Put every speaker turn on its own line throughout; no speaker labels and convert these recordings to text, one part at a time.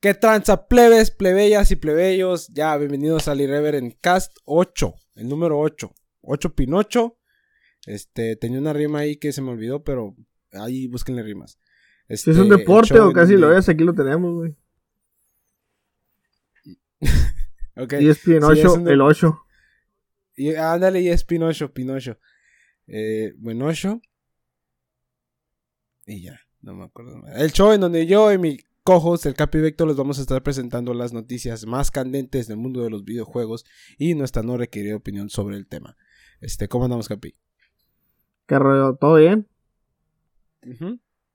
¿Qué tranza, plebes, plebeyas y plebeyos? Ya, bienvenidos al Irreverent Cast 8, el número 8. 8 Pinocho. Este, tenía una rima ahí que se me olvidó, pero ahí búsquenle rimas.
Este, ¿Es un deporte o casi lo es? Aquí lo tenemos, güey. okay. Y es Pinocho, el 8.
Y, ándale, y es Pinocho, Pinocho. Eh, Buenocho. Y ya, no me acuerdo. El show en donde yo y mi cojos, el Capi Vector, les vamos a estar presentando las noticias más candentes del mundo de los videojuegos y nuestra no requerida opinión sobre el tema. Este, ¿cómo andamos, Capi?
¿Qué rollo? ¿Todo bien?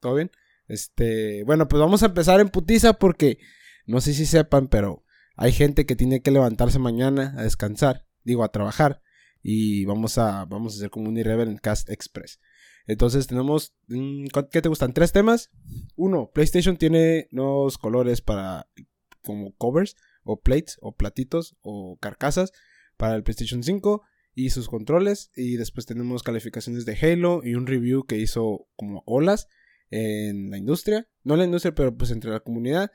¿Todo bien? Este, bueno, pues vamos a empezar en putiza porque no sé si sepan, pero hay gente que tiene que levantarse mañana a descansar, digo, a trabajar y vamos a vamos a hacer como un Irreverent Cast Express. Entonces tenemos, mm, ¿qué te gustan? Tres temas. Uno, PlayStation tiene nuevos colores para como covers o plates o platitos o carcasas para el PlayStation 5 y sus controles. Y después tenemos calificaciones de Halo y un review que hizo como olas en la industria. No en la industria, pero pues entre la comunidad.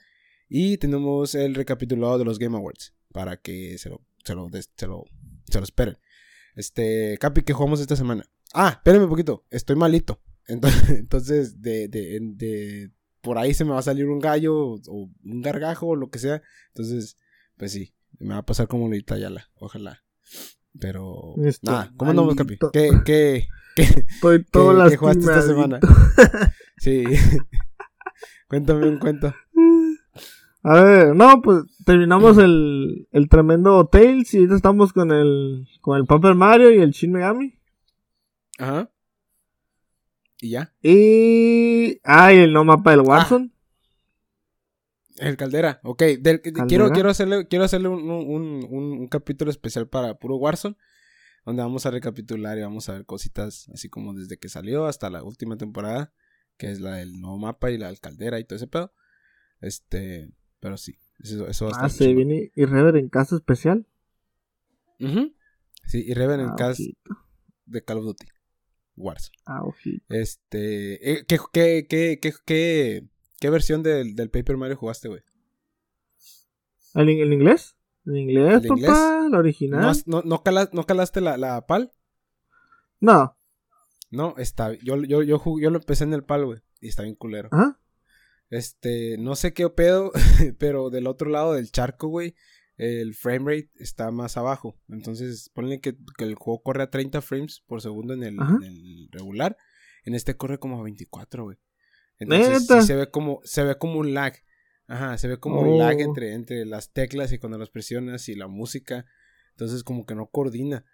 Y tenemos el recapitulado de los Game Awards para que se lo, se lo, se lo, se lo esperen. Este, Capi, ¿qué jugamos esta semana? Ah, espérenme un poquito, estoy malito. Entonces, entonces de, de, de, por ahí se me va a salir un gallo o un gargajo o lo que sea. Entonces, pues sí, me va a pasar como Lolita Yala, ojalá. Pero, nada, ¿cómo andamos, Capi? ¿Qué, qué, qué,
Estoy todo
¿qué, jugaste esta semana? sí. Cuéntame un cuento.
A ver, no, pues terminamos el, el tremendo Tales y ahorita estamos con el, con el Paper Mario y el Shin Megami.
Ajá. ¿Y ya?
Y. Ah, el no mapa del Warzone.
El Caldera, ok. Quiero, quiero hacerle, quiero hacerle un, capítulo especial para puro Warzone. Donde vamos a recapitular y vamos a ver cositas así como desde que salió hasta la última temporada. Que es la del nuevo mapa y la del Caldera y todo ese pedo. Este. Pero sí. Eso, eso
va a ah, se viene Irrever en casa especial.
Sí, Irrever en ah, casa de Call of Duty. Warzone.
Ah, ojito.
Este. Eh, ¿qué, qué, qué, qué, qué, versión del, del, Paper Mario jugaste, güey?
¿El, ¿El, inglés? ¿El inglés, papá? ¿La original?
¿No, no, ¿No, calaste la, la PAL?
No.
No, está. Yo, yo, yo, yo lo empecé en el PAL, güey. Y está bien culero.
¿Ah?
Este, no sé qué pedo, pero del otro lado del charco, güey, el frame rate está más abajo. Entonces, ponle que, el juego corre a 30 frames por segundo en el, regular. En este corre como a 24, güey. Entonces, sí se ve como, se ve como un lag. Ajá, se ve como un lag oh. entre, entre las teclas y cuando las presionas y la música. Entonces, como que no coordina.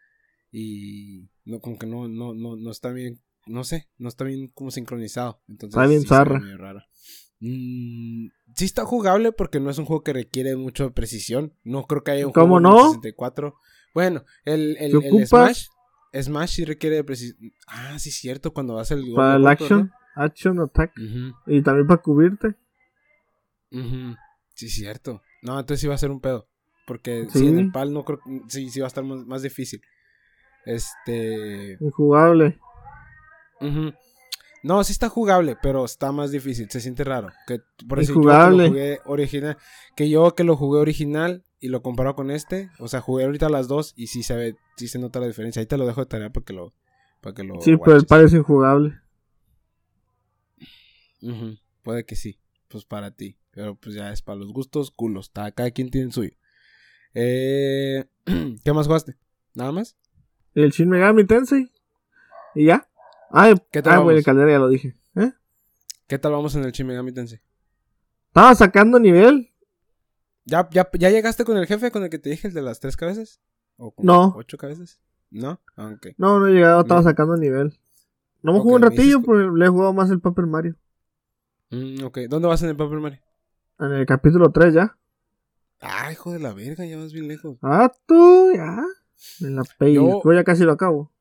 Y no, como que no, no, no, no está bien, no sé, no está bien como sincronizado. Entonces,
está bien zarra.
Mm, sí está jugable porque no es un juego que requiere mucho precisión. No creo que haya un
¿Cómo juego no?
64. Bueno, el, el, Smash. Smash sí requiere de precisión. Ah, sí, es cierto. Cuando vas el.
Para el action. Action attack. Y también para cubrirte.
Sí, es cierto. No, entonces sí va a ser un pedo. Porque ¿Sí? en el PAL no creo. Sí, sí va a estar más, difícil. Este.
Injugable.
No, sí está jugable, pero está más difícil, se siente raro. Que, por eso yo que lo jugué original, que yo que lo jugué original y lo comparo con este, o sea, jugué ahorita las dos y sí se ve, sí se nota la diferencia. Ahí te lo dejo de tarea para que lo, para que lo
Sí, pero parece injugable.
Puede que sí, pues para ti, pero pues ya es para los gustos, culos, está, cada quien tiene el suyo. Eh, ¿Qué más jugaste? ¿Nada más?
El Shin Megami Tensei. ¿Y ya? Ah, ¿Qué tal ah, güey, el caldera ya lo dije. ¿Eh?
¿Qué tal vamos en el Shimegami Tensei?
Estaba sacando nivel.
¿Ya, ya, ¿Ya llegaste con el jefe con el que te dije, el de las tres cabezas?
¿O con no.
ocho cabezas? ¿No? Ah,
No, no he llegado, estaba sacando nivel. No me jugué un ratillo, pero le he jugado más el Paper Mario.
Mm, ok, ¿dónde vas en el Paper Mario?
En el capítulo 3 ya.
Ah, hijo de la verga, ya vas bien lejos.
Ah, tú, ya. En la Pay, yo... ya casi lo acabo.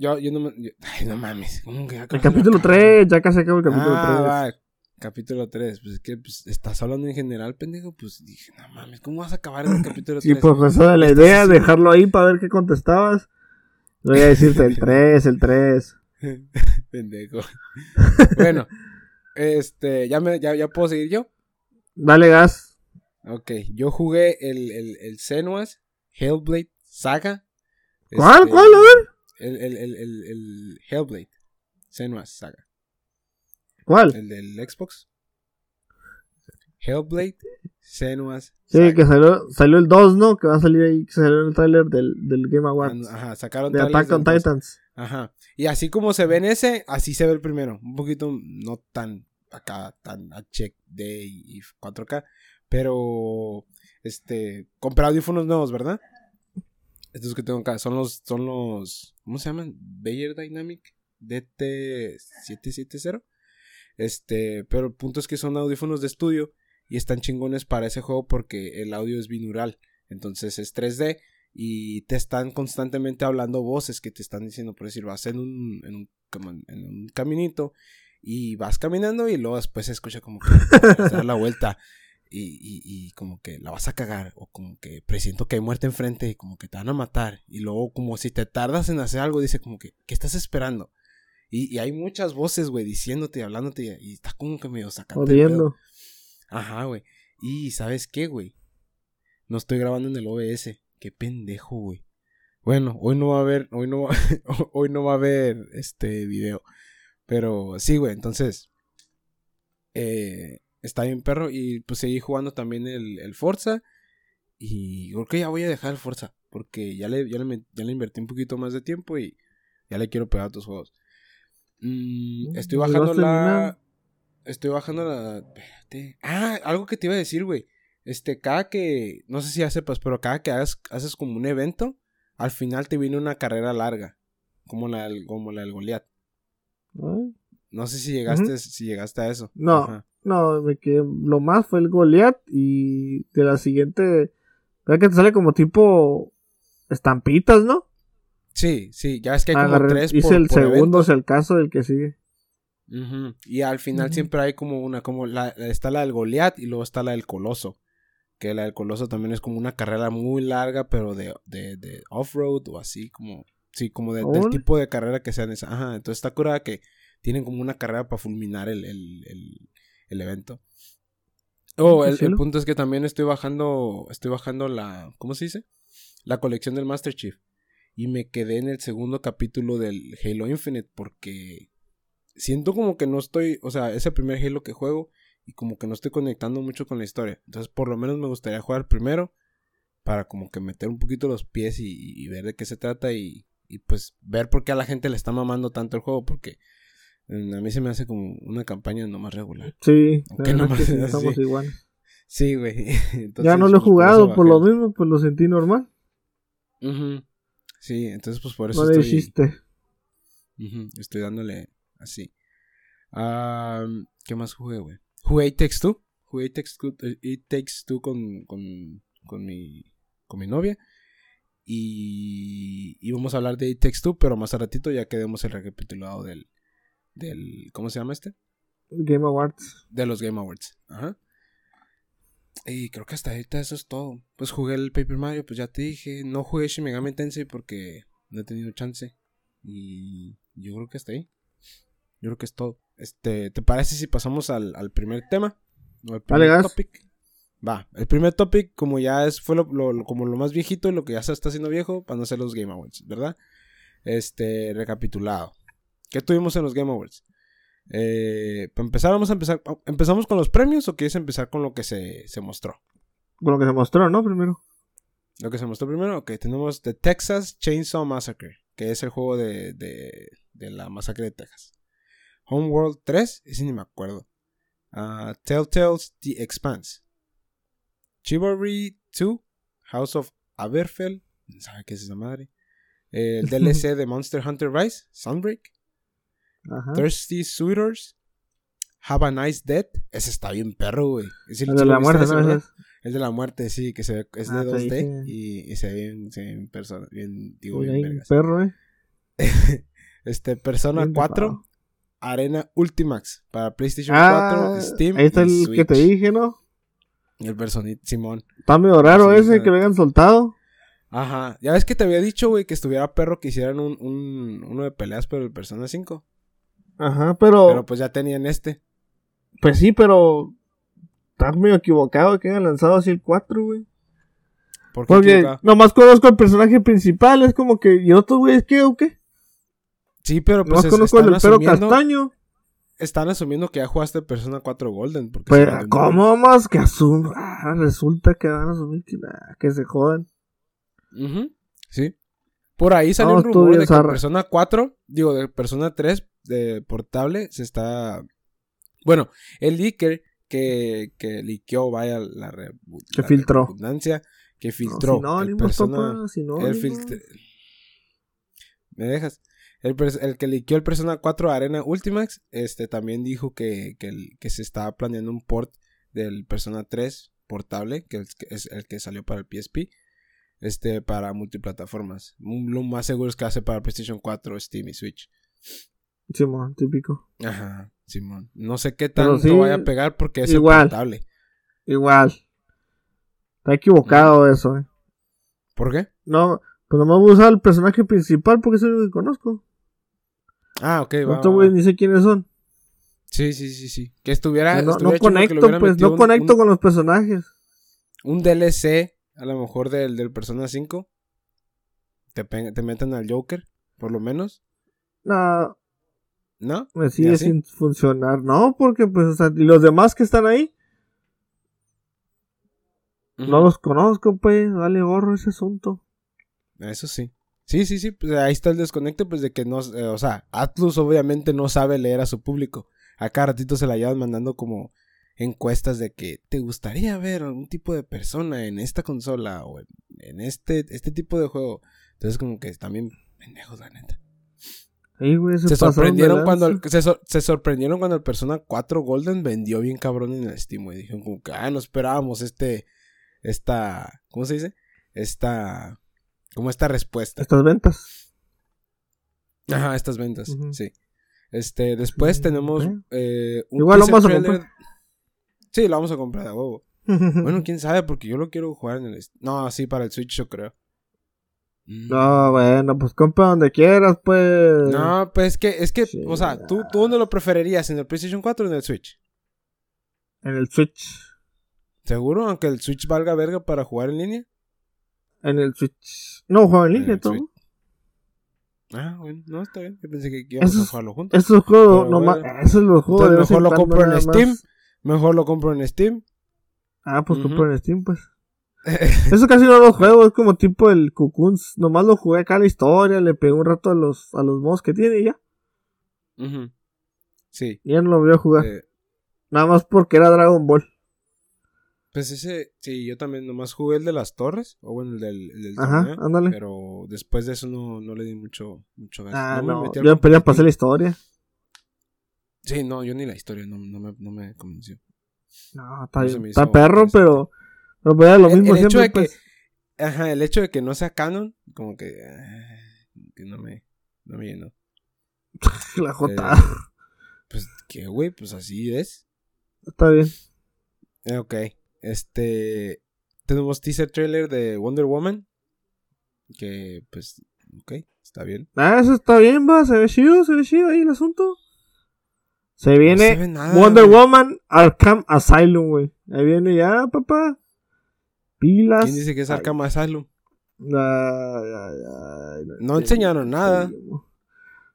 Yo, yo no me. ay, no mames. ¿cómo
que el capítulo 3, ya casi acabo el capítulo ah, 3. Va.
Capítulo 3, pues es que pues, estás hablando en general, pendejo. Pues dije, no mames, ¿cómo vas a acabar en el capítulo 3?
Y pues eso de la idea, dejarlo ahí para ver qué contestabas. Voy a decirte el 3, el 3.
pendejo. bueno, este, ¿ya, me, ya, ya puedo seguir yo.
Dale gas.
Ok, yo jugué el, el, el Senua's Hellblade Saga.
¿Cuál?
Este,
¿Cuál? A ver.
El, el, el, el, el Hellblade Senua's Saga.
¿Cuál?
El del Xbox. Hellblade Senua's
Sí, que salió, salió el 2, ¿no? Que va a salir ahí, que salió el trailer del, del Game Awards.
Ajá, sacaron
de Attack on. Titans.
Ajá. Y así como se ve en ese, así se ve el primero. Un poquito no tan acá, tan HD y y 4K. Pero, este, compré audífonos nuevos, ¿verdad? Estos que tengo acá son los, son los, ¿cómo se llaman? Bayer Dynamic DT770. Este, pero el punto es que son audífonos de estudio y están chingones para ese juego porque el audio es binaural. Entonces es 3D y te están constantemente hablando voces que te están diciendo, por decir, vas en un, en un, un caminito y vas caminando y luego después se escucha como que vas a dar la vuelta y, y, y como que la vas a cagar o como que presiento que hay muerte enfrente y como que te van a matar y luego como si te tardas en hacer algo dice como que, ¿qué estás esperando? Y, y hay muchas voces, güey, diciéndote y hablándote y, está como que medio sacando.
Jodiendo.
Ajá, güey. Y ¿sabes qué, güey? No estoy grabando en el OBS. Qué pendejo, güey. Bueno, hoy no va a haber, hoy no va, hoy no va a haber este video. Pero sí, güey, entonces eh, está bien perro y pues seguí jugando también el, el Forza y creo que ya voy a dejar el Forza porque ya le, ya le, ya le invertí un poquito más de tiempo y ya le quiero pegar a otros juegos. Mm, estoy
¿Y vas
bajando la... Estoy bajando la... Espérate. Ah, algo que te iba a decir, güey. Este, cada que... No sé si ya sepas, pero cada que hagas, haces como un evento, al final te viene una carrera larga. Como la del, como la del Goliath. No sé si llegaste, si llegaste a eso.
No.
Ajá.
No, me quedé, lo más fue el Goliath y de la siguiente, ¿verdad que te sale como tipo estampitas, no?
Sí, sí, ya es que hay como tres
hice
por,
el
por
segundo,
evento.
es el caso del que sigue.
Y al final siempre hay como una, como la, está la del Goliath y luego está la del Coloso. Que la del Coloso también es como una carrera muy larga, pero de, de, de off-road o así, como, sí, como de- del tipo de carrera que sean esa. Ajá, entonces está curada que tienen como una carrera para fulminar el, el, el, el evento. Oh, el, el punto es que también estoy bajando, estoy bajando la, ¿cómo se dice? La colección del Master Chief. Y me quedé en el segundo capítulo del Halo Infinite porque siento como que no estoy, o sea, es el primer Halo que juego y como que no estoy conectando mucho con la historia. Entonces, por lo menos me gustaría jugar primero para como que meter un poquito los pies y, y ver de qué se trata y, y, pues ver por qué a la gente le está mamando tanto el juego porque a mí se me hace como una campaña nomás regular.
Sí,
Aunque nomás
que estamos
así.
iguales.
Sí, güey.
Ya no lo he
pues, por
jugado
eso
por lo mismo, pues lo sentí normal.
Ujú. Sí, entonces pues por eso
No
estoy...
hiciste.
Ujú, Estoy dándole así. Ah, ¿Qué más jugué, güey? Jugué It Takes Two. Jugué It Takes Two, eh, It Takes Two con, con, con, mi, con mi novia. Y íbamos a hablar de It Takes Two, pero más a ratito ya quedemos el recapitulado del, del... ¿Cómo se llama este?
Game Awards.
De los Game Awards. Ajá. Y creo que hasta ahorita eso es todo. Pues jugué el Paper Mario, pues ya te dije. No jugué Shin Megami Tensei porque no he tenido chance. Y yo creo que hasta ahí. Yo creo que es todo. Este, ¿te parece si pasamos al, al primer tema? O al primer
gas.
topic. Va, el primer topic, como ya es, fue lo- como lo más viejito y lo que ya se está haciendo viejo, para no ser los Game Awards, ¿verdad? Este, recapitulado. ¿Qué tuvimos en los Game Awards? Eh, para empezar, vamos a empezar. ¿Empezamos con los premios o quieres empezar con lo que se, se mostró?
Con lo que se mostró, ¿no? Primero.
Lo que se mostró primero, ok, tenemos The Texas Chainsaw Massacre, que es el juego de, de, de la masacre de Texas. Homeworld 3, ese ni me acuerdo. Ah, Telltale's The Expanse. Chivalry 2, House of Aberfell, ¿sabe qué es esa madre? El DLC de Monster Hunter Rise, Sunbreak.
Ajá.
Thirsty Suitors. Have a Nice Death. Ese está bien perro, güey. Ese
El de la muerte, ¿no? es-
El de la muerte, sí, que se ve, es
Ah,
de
te
2D
dije.
y, y se ve bien, se ve bien, persona, bien digo, bien
perro, eh.
Este, Persona
Bien
4,
rifado.
Arena Ultimax para PlayStation
Ah,
4, Steam
ahí está
y
el que te dije, ¿no?
El personito, Simón.
Está medio raro ese que lo hayan soltado.
Ajá. Ya ves que te había dicho, güey, que estuviera perro que hicieran un, un, uno de peleas, pero el Persona 5.
Ajá, pero,
Pero pues ya tenían este.
pues sí, pero está medio equivocado que hayan lanzado así el 4, güey.
¿Por qué
Porque
equivocado?
nomás conozco al personaje principal, es como que, ¿y otros güeyes qué o qué?
Sí, pero pues
Nomás
es-
conozco al
asumiendo,
castaño.
están asumiendo que ya jugaste Persona 4 Golden. Porque
Pues,
se vendió
¿cómo más que asumen? Ah, resulta que van a asumir que, nah, que se jodan.
Ujú, Sí. Por ahí salió
No,
un rumor de que
zarra.
Persona 4, digo, de Persona 3 de portable se está... Bueno, el leaker que, que liqueó, vaya, la, re-
Que
la
filtró.
redundancia, que
No,
filtró. el
sinónimos,
Persona,
papá,
el
sinónimos.
filtr- ¿Me dejas? El, el que liqueó el Persona 4 Arena Ultimax, este, también dijo que, que, el- que se estaba planeando un port del Persona 3 portable, que es, que es el que salió para el PSP, este, para multiplataformas. Mm, Lo más seguro es que hace para PlayStation 4, Steam y Switch.
Simón, típico.
Ajá, Simón. No sé qué tanto
sí,
vaya a pegar porque es
igual.
portable.
Igual. Está equivocado eso, eh.
¿Por qué?
No, pues nomás voy a usar el personaje principal porque es el único que conozco.
Ah, ok, va.
Güeyes
va.
ni sé quiénes son.
Sí, sí, sí, sí. Que estuviera.
no, no
estuviera le
conecto, pues, no conecto
un-
con los personajes.
un DLC, a lo mejor del, del Persona 5. Te, te meten al Joker, por lo menos.
No,
¿No?
me
¿Y
sigue sin funcionar. No, porque pues, o sea, y los demás que están ahí, no los conozco, pues, vale gorro ese asunto.
Eso sí. Sí, sí, sí. Pues ahí está el desconecte, pues de que no. eh, o sea, Atlus obviamente no sabe leer a su público. A cada ratito se la llevan mandando como encuestas de que te gustaría ver algún tipo de persona en esta consola o en, en este, este tipo de juego. Entonces, como que bien pendejos, la neta. Se sorprendieron cuando el- se, se sorprendieron cuando el Persona 4 Golden vendió bien cabrón en el Steam y dijeron como que ah no esperábamos este esta ¿cómo se dice? Esta como esta respuesta.
Estas ventas.
Ajá, estas ventas, sí. Este, después
Sí,
tenemos eh, un
Igual lo a
trailer-. Sí, lo vamos a comprar de huevo. Bueno, quién sabe porque yo lo quiero jugar en el No, sí para el Switch yo creo.
No, bueno, pues compra donde quieras, pues.
No, pues es que es que,
Sí,
o sea, ¿tú, ¿tú dónde lo preferirías? ¿En el PlayStation 4 o en el Switch?
En el Switch.
¿Seguro? Aunque el Switch valga verga para jugar en línea.
En el Switch. No, juego en línea todo.
Ah, bueno, no, está bien. Yo pensé que íbamos a jugarlo juntos.
Esos juegos, nomás.
bueno.
Esos los juegos
Entonces mejor lo compro en
más.
Mejor lo compro en Steam.
Ah, pues compro en Steam, pues. Eso casi no lo juego, es como tipo el Cocoons. Nomás lo jugué acá la historia, le pegué un rato a los, a los mods que tiene y ya.
Sí.
Y ya no lo voy a jugar.
eh,
Nada más porque era Dragon Ball.
pues ese, sí, yo también nomás jugué el de las torres. O bueno, el del, el del
Ajá,
torneo.
ándale.
Pero después de eso no, no le di mucho, mucho.
Ah,
me
no.
metí al
Yo
competitivo.
pasé la historia.
Sí, no, yo ni la historia, no, no, me, no me convenció.
No, está
No
Está perro, pero. Pero pues lo
El-
mismo
el hecho
siempre,
de que-
pues.
Ajá, el hecho de que no sea canon, como que, ah, que no me, no me llenó.
La J.
Eh, pues, ¿qué, güey? Pues así es.
Está bien.
Eh, ok. Este. Tenemos teaser trailer de Wonder Woman. Que, pues, ok, está bien.
Ah, eso está bien, va. Se ve chido, se ve chido ahí el asunto. Se
No
viene
se ve nada,
Wonder
güey.
Woman Arkham Asylum, güey. Ahí viene ya, papá. Pilas.
¿Quién dice que es
Ay,
Arkham Asylum?
ay, ay,
No enseñaron nada.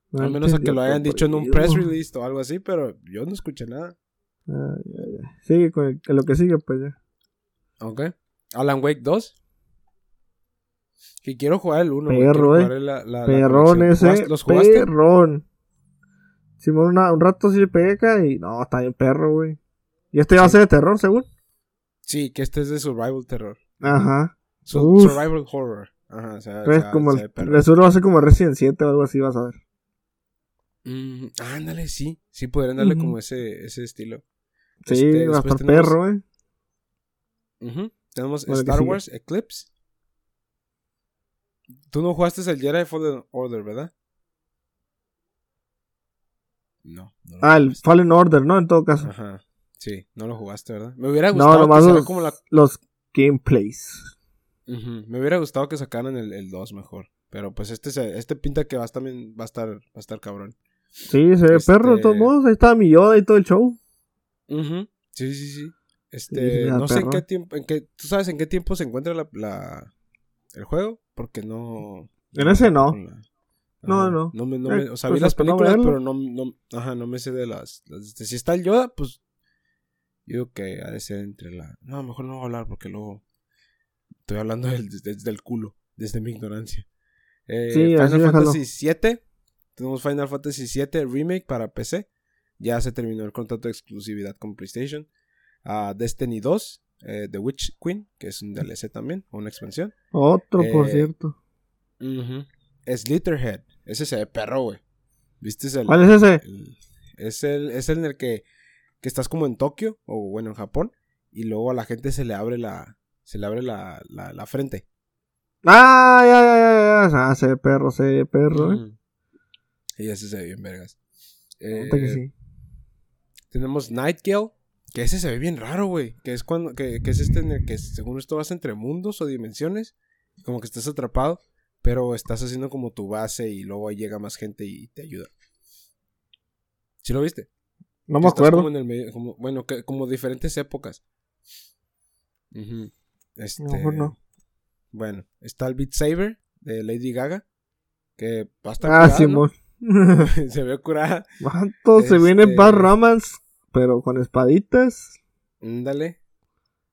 No
Al menos a que lo hayan dicho en un press release o algo así, pero yo no escuché nada.
Sigue con el- lo que sigue, pues ya.
Ok. Alan Wake 2. Que quiero jugar el 1.
Perro, eh. Perrón ese.
¿Los jugaste?
Perrón. Simón, una- un rato sí acá y no, está bien perro, güey. Y este va a ser de terror, según.
Sí, que este es de Survival Terror.
Ajá.
Su-
Uf.
survival Horror. Ajá, o sea, o
Es
sea,
como
se
el, seguro va a ser como Resident 7 o algo así, vas a ver.
Mm, ándale, sí. Sí, podrían darle como ese, ese estilo.
Sí,
Este,
va a
después
estar
tenemos-
perro, eh.
Ujú. Tenemos
Bueno, ¿qué
Star? Wars Eclipse. Tú no jugaste el Jedi Fallen Order, ¿verdad? No. no
Ah, el. Fallen Order, ¿no? En todo caso.
Ajá. Sí, no lo jugaste, ¿verdad? Me hubiera
No,
gustado
nomás
que
los,
como la...
los gameplays.
Me hubiera gustado que sacaran el, el 2 mejor. Pero pues este se- este pinta que va a estar, va a estar, va a estar cabrón.
Sí, se ve
Este-
perro de todos modos. Ahí estaba mi Yoda y todo el show.
Sí, sí, sí. Este, no sé en qué tiempo, en qué, ¿tú sabes en qué tiempo se encuentra la, la el juego? Porque no...
En ese no. No, no.
no, me, no me, o sea, vi las películas, pero no, no, ajá, no me sé de las, este, si está el Yoda, pues yo que ha de ser entre la... No, mejor no voy a hablar porque luego estoy hablando desde, el culo, desde mi ignorancia. Eh, Final Fantasy VII. Tenemos Final Fantasy VII Remake para PC. Ya se terminó el contrato de exclusividad con PlayStation. Uh, Destiny 2, eh, The Witch Queen, que es un DLC también, o una expansión.
Otro, por eh, cierto.
Slitterhead. Ese se ve perro, güey. ¿Viste? El,
¿Cuál es ese?
es, el, es el en el que que estás como en Tokio o bueno en Japón y luego a la gente se le abre la se le abre la, la, frente.
Ah, ya, ya, ya, ya. Ah, se ve perro, se ve perro, eh.
Y ese se ve bien, vergas. Eh, que sí. Tenemos Nightgale, que ese se ve bien raro, güey. Que es cuando, que, que es este en el que según esto vas entre mundos o dimensiones. Como que estás atrapado, pero estás haciendo como tu base y luego ahí llega más gente y te ayuda. ¿Sí lo viste?
No me acuerdo.
bueno, que, como diferentes épocas. Este, no. Bueno, está el Beat Saber de Lady Gaga. Que bastante. Ah, Simón. se ve curada.
¿Cuánto? Se viene este Bad Romance, pero con espaditas.
Dale.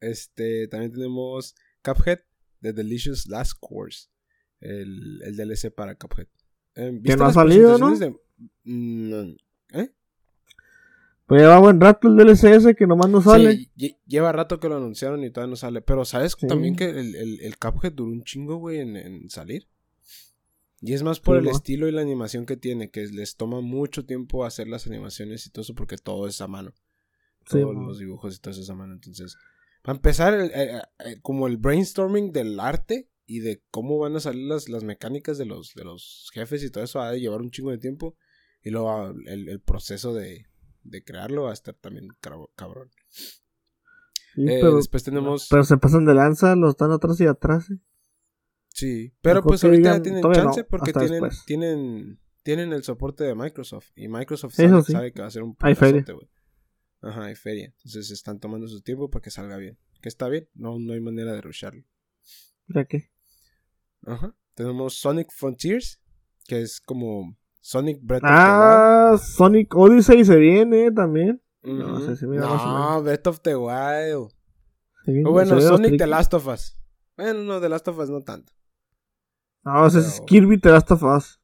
Este, también tenemos Cuphead de Delicious Last Course. El, el DLC para Cuphead.
Eh, que no ha salido, ¿no? Mm, ¿Eh? Pues lleva buen rato el DLCS que nomás no sale.
Sí, lleva rato que lo anunciaron y todavía no sale. Pero ¿sabes también que el, el, el, Cuphead duró un chingo, güey, en, salir? Y es más por el estilo y la animación que tiene, que les toma mucho tiempo hacer las animaciones y todo eso porque todo es a mano. Todos los dibujos y todo eso es a mano. Entonces, para empezar, como el brainstorming del arte y de cómo van a salir las, las mecánicas de los, de los jefes y todo eso va a llevar un chingo de tiempo. Y luego el proceso de, de crearlo va a estar también cabrón.
Eh, pero, después tenemos. Pero se pasan de lanza, los están atrás y atrás. ¿eh?
Sí, pero pues ahorita ya tienen chance porque tienen, tienen, tienen el soporte de Microsoft. Y Microsoft sabe, que va a ser un
Hay feria.
Ajá, hay feria. Entonces están tomando su tiempo para que salga bien. Que está bien, no, no hay manera de rusharlo.
¿Ya qué?
Ajá. Tenemos Sonic Frontiers, que es como Sonic
Breath of the Wild. Ah, Sonic Odyssey se viene también. No sé si
mira No, Breath of the Wild. o bueno, Sonic The Last of Us. Bueno, no, The Last of Us no tanto.
No, ese es Kirby The Last of Us.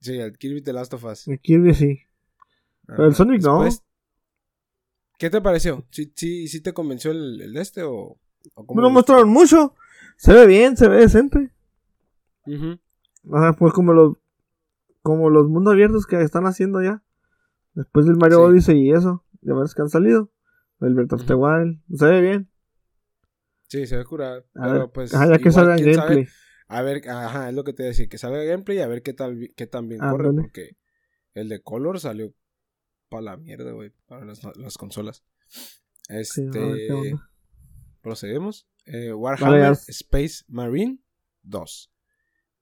Sí, el Kirby The Last of Us.
El Kirby sí. Pero el Sonic no.
¿Qué te pareció? ¿Sí, sí, sí te convenció el, el este o,
o Me lo mostraron mucho. Se ve bien, se ve decente. Uh pues como los como los mundos abiertos que están haciendo ya. Después del Mario Odyssey y eso. Ya ves que han salido. El Breath of the Wild. Se ve bien.
Sí, se ve curado. pero pues.
ya que salga gameplay.
a ver, ajá, es lo que te decía. Que salga gameplay y a ver qué tal qué tan bien corre. Porque el de Color salió para la mierda, güey. Para las, consolas. Este. procedemos. Eh, Warhammer Space Marine 2.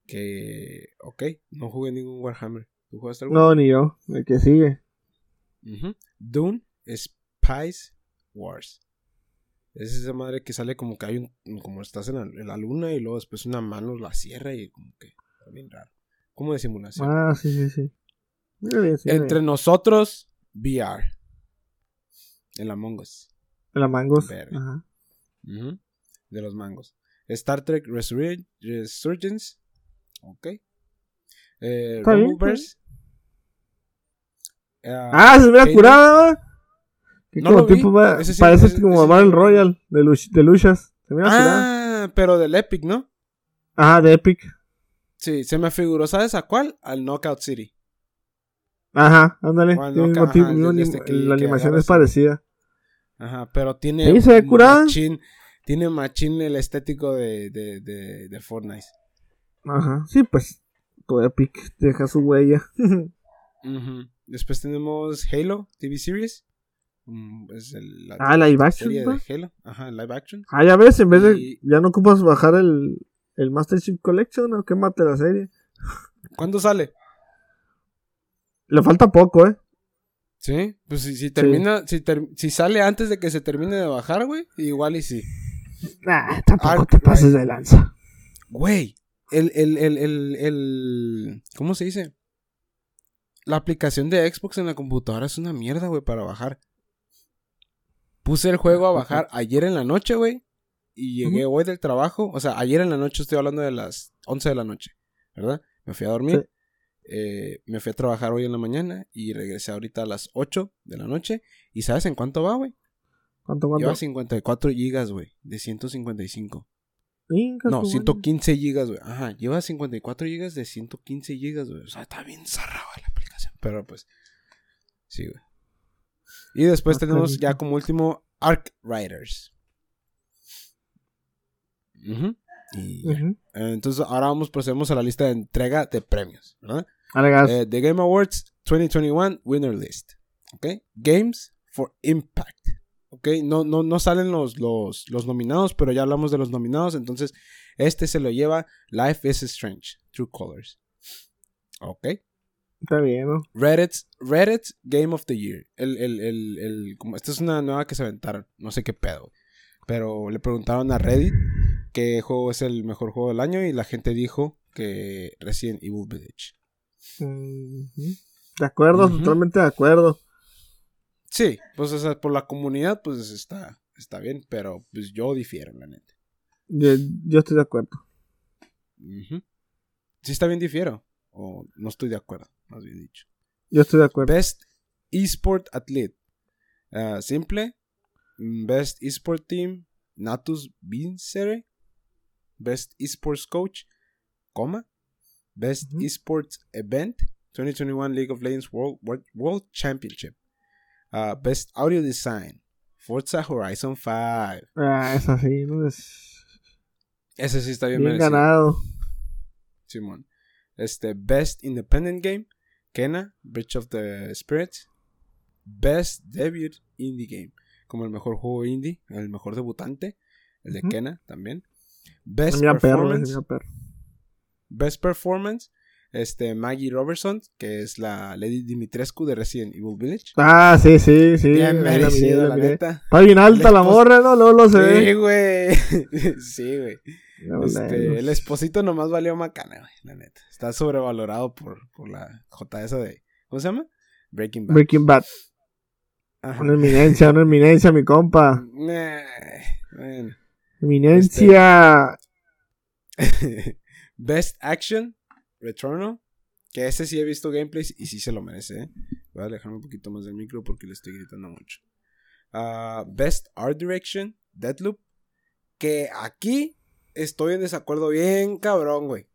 Que, ok, no jugué ningún Warhammer. ¿Tú jugaste algo?
No, ni yo. El que sigue.
Dune Spice Wars. Es esa madre que sale como que hay un. Como estás en la, luna y luego después una mano la cierra y como que. Está bien raro. Como de simulación.
Ah, sí, sí, sí.
Entre nosotros, VR. En la Mongos.
En la Mangos. Ajá.
De los mangos. Star Trek Resurgence. Ok. Eh, Rumbleverse.
Uh, ah, se me curado. no como tipo va, parece como Battle Royal de, de luchas.
Se me ah, pero del Epic, ¿no?
Ajá, de Epic.
Sí, se me figuró, ¿sabes a cuál? Al Knockout City.
Ajá, ándale. la animación es parecida.
Ajá, pero tiene.
Sí, se ve curado.
Tiene machín el estético de, de, de, de Fortnite.
Ajá, sí, pues todo Epic deja su huella.
Después tenemos Halo TV Series. Mm, es el,
la, ah, live action.
Serie de Halo. Ajá, live action.
Ah, ya ves, en vez de. Ya no ocupas bajar el, el Master Chief Collection o quémate la serie.
¿Cuándo sale?
Le falta poco, ¿eh?
Sí, pues si, si termina, si, ter- si sale antes de que se termine de bajar, güey, igual y sí.
Nah, tampoco te pases de lanza.
Güey, el, el, el, el, el, ¿cómo se dice? La aplicación de Xbox en la computadora es una mierda, güey, para bajar. Puse el juego a bajar ayer en la noche, güey, y llegué hoy del trabajo, o sea, ayer en la noche estoy hablando de las 11 de la noche, ¿verdad? Me fui a dormir, eh, me fui a trabajar hoy en la mañana y regresé ahorita a las 8 de la noche. ¿Y sabes en cuánto va, güey?
¿Cuánto, cuánto?
Lleva 54 gigas, güey, de 155.
Inca,
No,
tu madre.
115 gigas, güey. Ajá, lleva 54 gigas de 115 gigas, güey. O sea, está bien zarrada la aplicación. Pero pues, sí, güey. Y después
Ah,
tenemos ya como último Arc Riders. Ujú. Y ya.
Ujú.
Eh, Entonces ahora vamos, procedemos a la lista de entrega de premios, ¿verdad? Eh, The Game Awards 2021 Winner List. ¿Ok? Games for Impact. ¿Ok? No, no, no salen los, los, los nominados, pero ya hablamos de los nominados. Entonces, este se lo lleva Life is Strange, True Colors. ¿Ok?
Está bien, ¿no?
Reddit's, Reddit's Game of the Year. El, el, el, el- como, esta es una nueva que se aventaron. No sé qué pedo. Pero le preguntaron a Reddit qué juego es el mejor juego del año y la gente dijo que Resident Evil Village.
Ujú. De acuerdo, totalmente de acuerdo.
Sí, pues o sea, por la comunidad pues está, está bien, pero pues yo difiero, la neta.
Yo, yo estoy de acuerdo.
Ujú. Sí está bien difiero, o no estoy de acuerdo, más bien dicho.
Yo estoy de acuerdo.
Best Esport Athlete. Ah, simple. Best Esport Team. Natus Vincere. Best Esports Coach. Coma. Best
Ujú.
Esports Event. 2021 League of Legends World, World, World Championship. Ah, Best Audio Design. Forza Horizon 5.
Ah, es así, ¿no? Es
Ese sí está bien,
bien
merecido.
ganado.
Simón. Este, Best Independent Game, Kena, Bridge of the Spirits. Best Debut Indie Game, como el mejor juego indie, el mejor debutante, el de
Ujú.
Kena también. Best
perro,
Performance,
perro.
Best Performance, este, Maggie Robertson, que es la Lady Dimitrescu de Resident Evil Village.
Ah, sí, sí, sí.
Bien
la
merecido,
miré, la
neta.
Está bien alta la morra, ¿no? Luego lo se
Sí, güey. sí, güey.
No,
Este, el esposito nomás valió macana, güey, la neta. Está sobrevalorado por, por la J esa de. ¿Cómo se llama? Breaking Bad.
Breaking Bad.
Ajá.
Una eminencia, una eminencia, mi compa.
Bueno.
Eminencia.
Best Action, Returnal. Que ese sí he visto gameplays y sí se lo merece, ¿eh? Voy a alejarme un poquito más del micro porque le estoy gritando mucho. Ah, Best Art Direction, Deadloop. Que aquí estoy en desacuerdo bien cabrón, güey.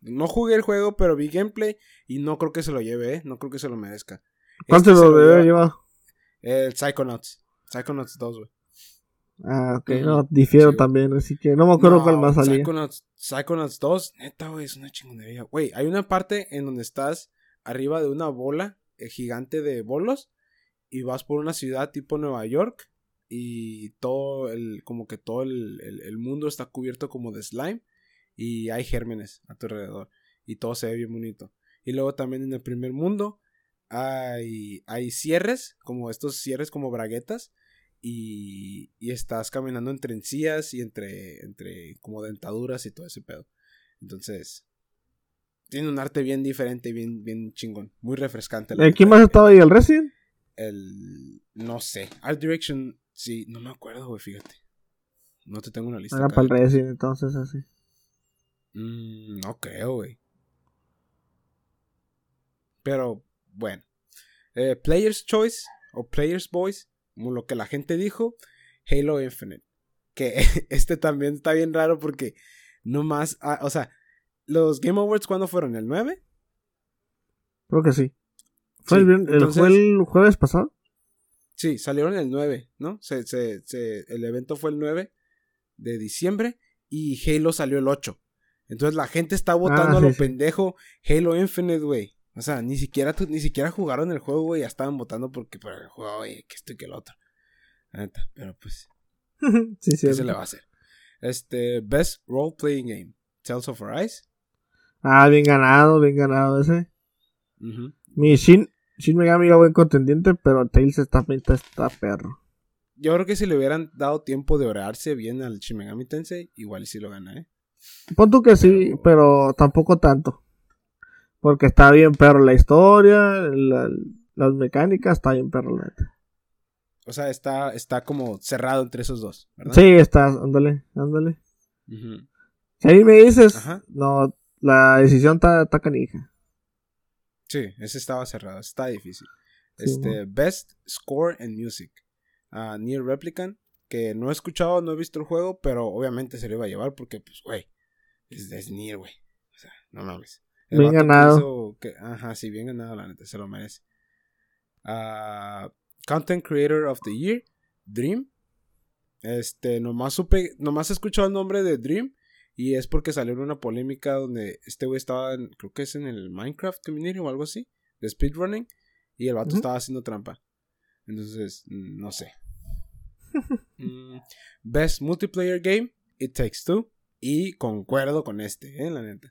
No jugué el juego, pero vi gameplay y no creo que se lo lleve, ¿eh? No creo que se lo merezca.
¿Cuánto
Este
lo debe
lleva
llevar?
El Psychonauts. Psychonauts 2, güey.
Ah, ok,
Ujú.
no, difiero
Sí,
también, así que no me acuerdo
No,
cuál más salía.
Psychonauts, Psychonauts 2, neta, güey, es una chingonería. Güey, hay una parte en donde estás arriba de una bola eh, gigante de bolos y vas por una ciudad tipo Nueva York y todo el, como que todo el, el- el mundo está cubierto como de slime y hay gérmenes a tu alrededor y todo se ve bien bonito. Y luego también en el primer mundo hay, hay cierres, como estos cierres como braguetas y, y estás caminando entre encías y entre, entre como dentaduras y todo ese pedo. Entonces, tiene un arte bien diferente, bien, bien chingón, muy refrescante. la
Eh, ¿Quién más estaba ahí? ¿El Resident?
El, no sé, Art Direction, sí, no me acuerdo, güey, fíjate. No te tengo una lista.
Era para el
de-
Resident, entonces así.
Mm, no creo, güey. Pero, bueno. Eh, Player's Choice o Player's Voice, como lo que la gente dijo, Halo Infinite. Que este también está bien raro porque no más, ah, o sea, los Game Awards, ¿cuándo fueron? ¿El 9?
Creo que sí. ¿Fue,
Sí,
el, vier- el-
entonces-
fue el jueves pasado?
Sí, salieron el 9, ¿no? Se, se, se- el evento fue el 9 de diciembre y Halo salió el 8. Entonces la gente está votando
Ah,
a lo
sí.
pendejo Halo Infinite, güey. O sea, ni siquiera, ni siquiera jugaron el juego, güey. Ya estaban votando porque por el juego, güey, que esto y que el otro. La neta, pero pues,
sí, sí.
¿qué se le va a hacer? Este, Best Role Playing Game. Tales of Arise.
Ah, bien ganado, bien ganado ese.
Ujú.
Mi Shin, Shin Megami era buen contendiente, pero Tails está, está, está perro.
Yo creo que si le hubieran dado tiempo de orarse bien al Shin Megami Tensei, igual sí lo gana, ¿eh?
Pon tú que sí, pero tampoco tanto. Porque está bien perro la historia, la- las mecánicas, está bien perro la neta.
O sea, está, está como cerrado entre esos dos, ¿verdad?
Sí, está, ándale, ándale.
Ujú.
Si a mí me dices,
Ajá.
no, la decisión está, está canija.
Sí, ese estaba cerrado, está difícil.
Sí,
Este, Best Score and Music. a Nier Replicant, que no he escuchado, no he visto el juego, pero obviamente se lo iba a llevar porque, pues, güey, es, es Nier, güey. O sea, no mames. El
Bien
que
ganado.
hizo que- ajá, sí, bien ganado, la neta, se lo merece. Ah, Content Creator of the Year, Dream. Este, nomás supe, nomás he escuchado el nombre de Dream. Y es porque salió una polémica donde este güey estaba, en- creo que es en el Minecraft Community o algo así, de speedrunning. Y el vato estaba haciendo trampa. Entonces, no sé. Mm, Best Multiplayer Game, It Takes Two. Y concuerdo con este, eh, la neta.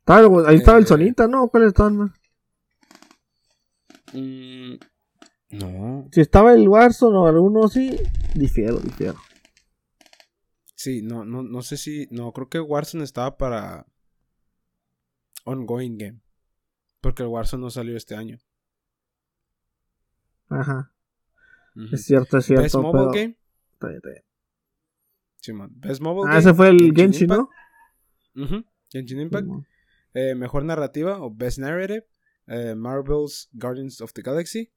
Estaba- ahí estaba el
Eh.
Sonita, ¿no? ¿Cuál estaba? más?
Mm, no.
Si estaba el Warzone o alguno así, difiero, difiero.
Sí, no, no, no sé si. No, creo que Warzone estaba para. Ongoing Game. Porque el Warzone no salió este año.
Ajá. Es cierto, es
Best
cierto.
Mobile
Pero...
Game.
Está bien, está bien.
Simón. Best Mobile
Ah,
Game.
ese fue el
Genshin
Genshin. ¿no?
Ujú, Genshin Impact. Eh, mejor narrativa o Best Narrative. eh, Marvel's Guardians of the Galaxy.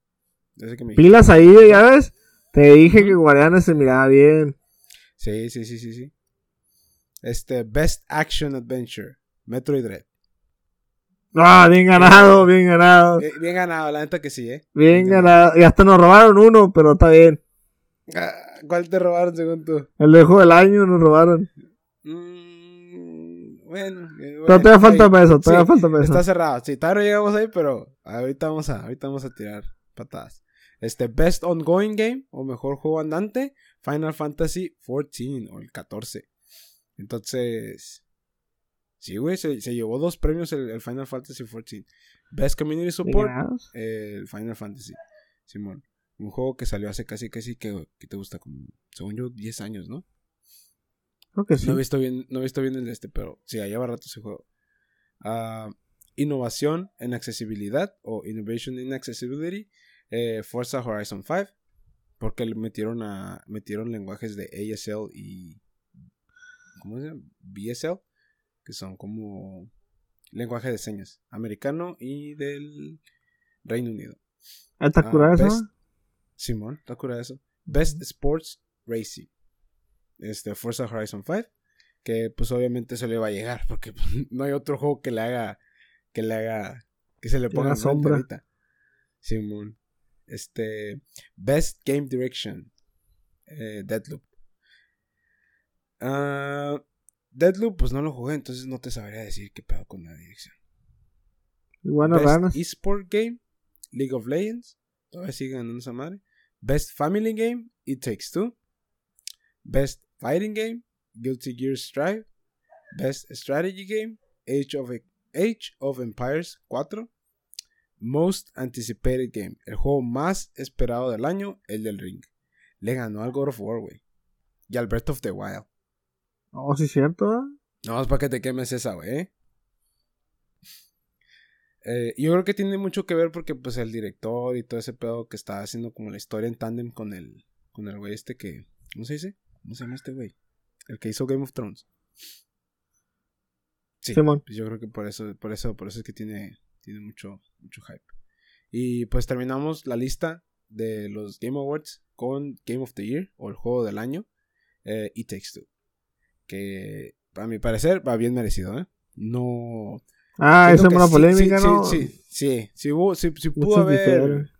Que me.
Pilas ahí, ya ves. Te dije que Guardianes se miraba bien.
Sí, sí, sí, sí, sí. Este, Best Action Adventure. Metroid Dread.
Ah, bien ganado, bien ganado.
Eh, bien ganado, la neta que sí, ¿eh?
Bien ganado. Y hasta nos robaron uno, pero está bien.
Ah, ¿Cuál te robaron según tú?
El de juego del año nos robaron.
Mm, bueno, eh,
Pero todavía falta para eso, todavía
Sí,
falta para eso.
Está cerrado. Sí, todavía no llegamos ahí, pero ahorita vamos a, ahorita vamos a tirar patadas. Este, Best Ongoing Game o mejor juego andante, Final Fantasy XIV o el 14. Entonces, sí, güey, se, se llevó dos premios el, el Final Fantasy XIV. Best Community Support, eh, el Final Fantasy. Simón. Un juego que salió hace casi, casi que, que te gusta, como, según yo, 10 años, ¿no?
Creo que sí.
No he visto bien, no he visto bien el este, pero sí, lleva rato ese juego. Ah, innovación en accesibilidad o Innovation in Accessibility, eh, Forza Horizon 5, porque le metieron a metieron lenguajes de ASL y ¿cómo se llama? BSL, que son como lenguaje de señas americano y del Reino Unido.
¿Ah, ¿Está
Ah,
eso?
best- Simón, está curado eso. Best Sports Racing. Este, Forza Horizon 5. Que pues obviamente se le va a llegar. Porque pues, no hay otro juego que le haga. Que le haga. Que se le ponga enfrente
sombra.
ahorita. Simón. Este. Best Game Direction. Eh, Deadloop. Ah, Deadloop, pues no lo jugué, entonces no te sabría decir qué pedo con la dirección.
Iguanas
Best. Esport Game, League of Legends. Todavía sigue ganando esa madre. Best Family Game, It Takes Two. Best Fighting Game, Guilty Gear Strive. Best Strategy Game, Age of, Age of Empires 4. Most Anticipated Game, el juego más esperado del año, el del Ring. Le ganó al God of War, güey. Y al Breath of the Wild.
Oh, sí, cierto. ¿ah?
No, es para que te quemes esa, güey. ¿eh? Eh, yo creo que tiene mucho que ver porque pues el director y todo ese pedo que está haciendo como la historia en tándem con el con el güey este que ¿cómo se dice? ¿Cómo se llama este güey? El que hizo Game of Thrones. Sí.
Simón.
pues yo creo que por eso por eso por eso es que tiene tiene mucho mucho hype. Y pues terminamos la lista de los Game Awards con Game of the Year o el juego del año eh, It Takes Two que a mi parecer va bien merecido, ¿eh? No.
Ah, esa es una
sí,
polémica,
sí,
¿no?
Sí, sí, sí, sí, sí, sí pudo haber.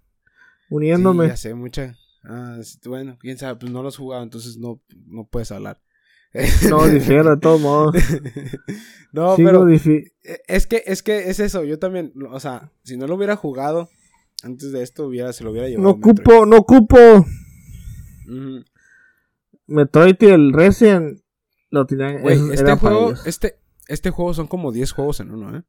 Uniéndome.
ya sé, mucha. Ah, bueno, quién sabe, pues no los jugado, entonces no, no puedes hablar.
no, difiero de todos modos.
no,
Sigo
pero eh, es que, es que es eso, yo también, o sea, si no lo hubiera jugado antes de esto, hubiera, se lo hubiera llevado.
No ocupo, no ocupo.
Ujú.
Metroid y el Resident lo tenían.
Güey,
esos
este juego, este, este juego son como 10 juegos en uno, ¿eh?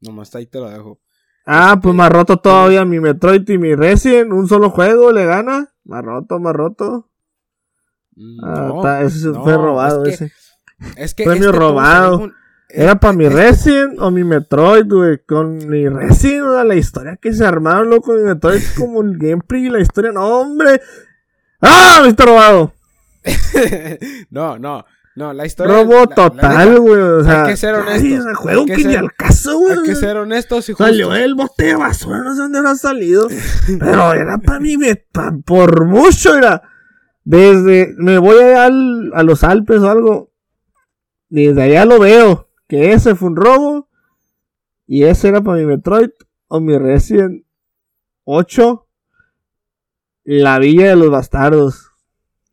Nomás ahí te lo dejo.
Ah, pues más roto todavía mi Metroid y mi Resident. Un solo juego le gana. Más roto, más roto.
Mm,
Ah,
no,
ta- ese
no,
fue robado
es que-
ese.
Es que
Premio
este, ¿cómo se
robado. Era para mi
este-
Resident o mi Metroid, güey. Con mi Resident, o sea, la historia que se armaron, loco, mi Metroid, como el gameplay y la historia. No, hombre. ¡Ah! Me está robado.
no, no, no, la historia.
Robo
la-
total, güey. O sea,
que ser
ay,
honestos,
ese juego
hay que
ni al caso, güey.
Hay que ser honestos y
Salió
justos.
el bote de basura, no sé dónde habrá salido. Pero era para mí, pa- por mucho era. Desde, me voy allá al- a los Alpes o algo. Desde allá lo veo. Que ese fue un robo. Y ese era para mi Metroid o mi Resident 8. La Villa de los Bastardos.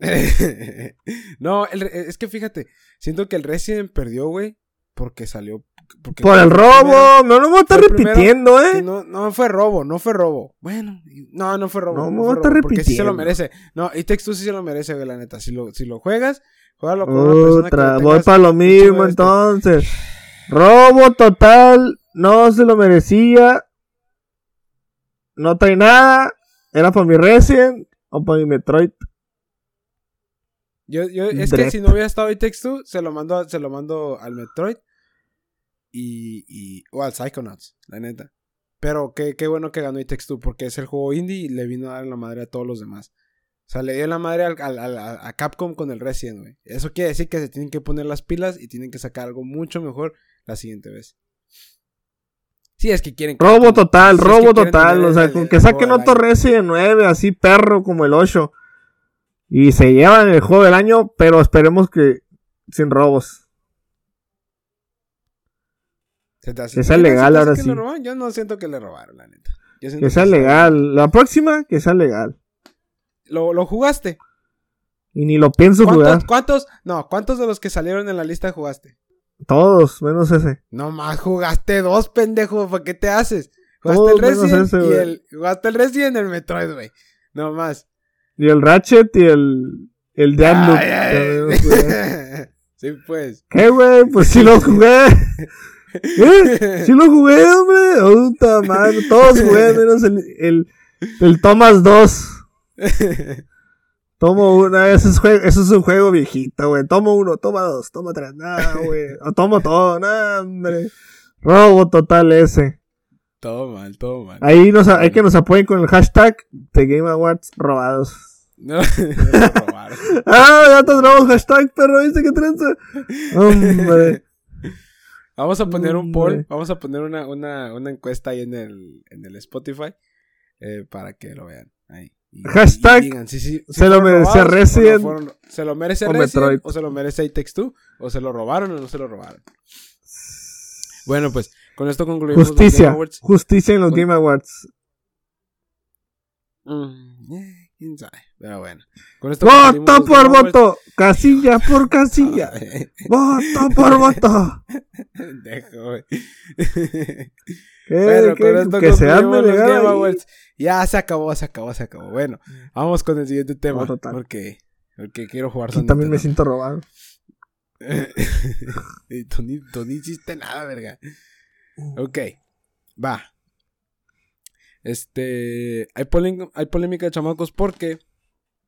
no, el es que fíjate, siento que el Resident perdió, güey, porque salió. porque
Por el robo. No lo voy a estar
primero
repitiendo,
primero-
eh.
No, no fue robo, no fue robo. Bueno, no, no fue robo.
No me
fue
voy a estar
robo, Porque sí se lo
repitiendo.
merece. No, y Text sí se lo merece, güey, la neta. Si lo, si lo juegas, juégalo con una persona que
voy para lo mismo entonces. Robo total, no se lo merecía. No trae nada. Era para mi Resident o para mi Metroid.
Yo, yo, es que si no hubiera estado ahí Text se lo mando, se lo mando al Metroid y, y o al Psychonauts, la neta. Pero qué, qué bueno que ganó It Takes Two, porque es el juego indie y le vino a dar la madre a todos los demás. O sea, le dio la madre al- al- al- a, Capcom con el Resident, güey. Eso quiere decir que se tienen que poner las pilas y tienen que sacar algo mucho mejor la siguiente vez. Sí, es que quieren.
Robo total,
si es que
robo total. O sea,
el-
con
el
que saquen otro. Resident 9, así perro como el 8. Y se llevan el juego del año, pero esperemos que sin robos.
Se te hace-
que sea
¿Se te
legal ahora sí.
Yo no siento que le robaron, la neta. Yo
Que sea legal. La próxima, que sea legal.
¿Lo, lo jugaste?
Y ni lo pienso jugar.
¿Cuántos, ¿Cuántos? No, ¿cuántos de los que salieron en la lista jugaste?
Todos, menos ese.
No más, jugaste dos, pendejo. ¿Para qué te haces? Jugaste
Todos
el Resident
ese,
y el. Jugaste el Resident y el Metroid, güey. No más.
Y el Ratchet y el. El jugué.
sí, pues.
¿Qué, güey? Pues sí lo jugué. ¿Eh? Sí lo jugué, hombre. Puta madre. Todos jugué, menos el, el, el Thomas 2. Tomo una, ese es, jue- eso es un juego viejito, güey. Tomo uno, toma dos, toma tres. No, güey. O tomo todo, no, hombre. Robo total ese.
Todo mal, todo mal.
Ahí nos, hay que nos apoyen con el hashtag de Game Awards robados.
No, robaron.
Ah, ya te traemos hashtag, perro, ¿viste qué trenza? Hombre.
Vamos a poner un poll. Vamos a poner una, una, una encuesta ahí en el, en el Spotify. eh, para que lo vean. Ahí. Y-
Hashtag,
y digan si- si- si
se lo
no
Resident
fueron- ¿Se lo merece
o
Resident
Metroid.
o se lo merece Takes Two? ¿O se lo robaron o no se lo robaron? Bueno, pues con esto concluimos los Game
Justicia.
Awards.
Justicia en los Game Awards.
Mm, eh, quién sabe. Pero bueno. Con esto
Voto por voto. Casilla por casilla. Voto por voto.
Bueno,
¿Qué?
con esto
que se
los Game. Awards. Ya se acabó, se acabó, se acabó. Bueno, vamos con el siguiente tema. Porque, porque quiero jugar
Aquí también me siento robado.
Y tú, ni, tú ni hiciste nada, verga. Ok, va. Este. Hay, hay polémica de chamacos porque.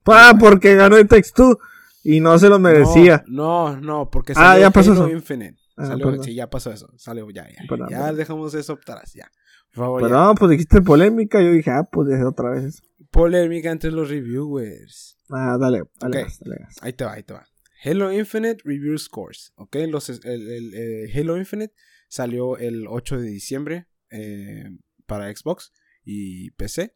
Ah, porque ganó el Text 2 y no se lo merecía.
No, no, no, porque
Ah,
salió
ya pasó
Halo
eso.
Infinite.
Ah,
Salió-
perdón.
sí, ya pasó eso. Salió, ya, ya.
Perdón,
ya
perdón.
dejamos eso atrás, ya. Por favor,
Pero
ya.
no, pues dijiste polémica. Yo dije, ah, pues dije otra vez.
Polémica entre los reviewers.
Ah, dale, dale,
Ok.
gas, dale gas.
Ahí te va, ahí te va. Halo Infinite Review Scores. Ok, Los, el, el, eh, Halo Infinite salió el 8 de diciembre eh, para Xbox y PC.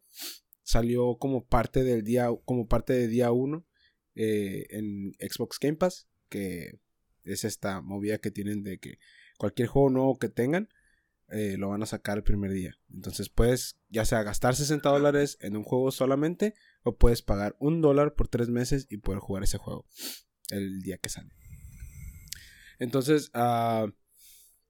Salió como parte del día, como parte de día 1 eh, en Xbox Game Pass, que es esta movida que tienen de que cualquier juego nuevo que tengan eh, lo van a sacar el primer día. Entonces puedes ya sea gastar 60 dólares en un juego solamente o puedes pagar un dólar por tres meses y poder jugar ese juego el día que sale. Entonces, ah,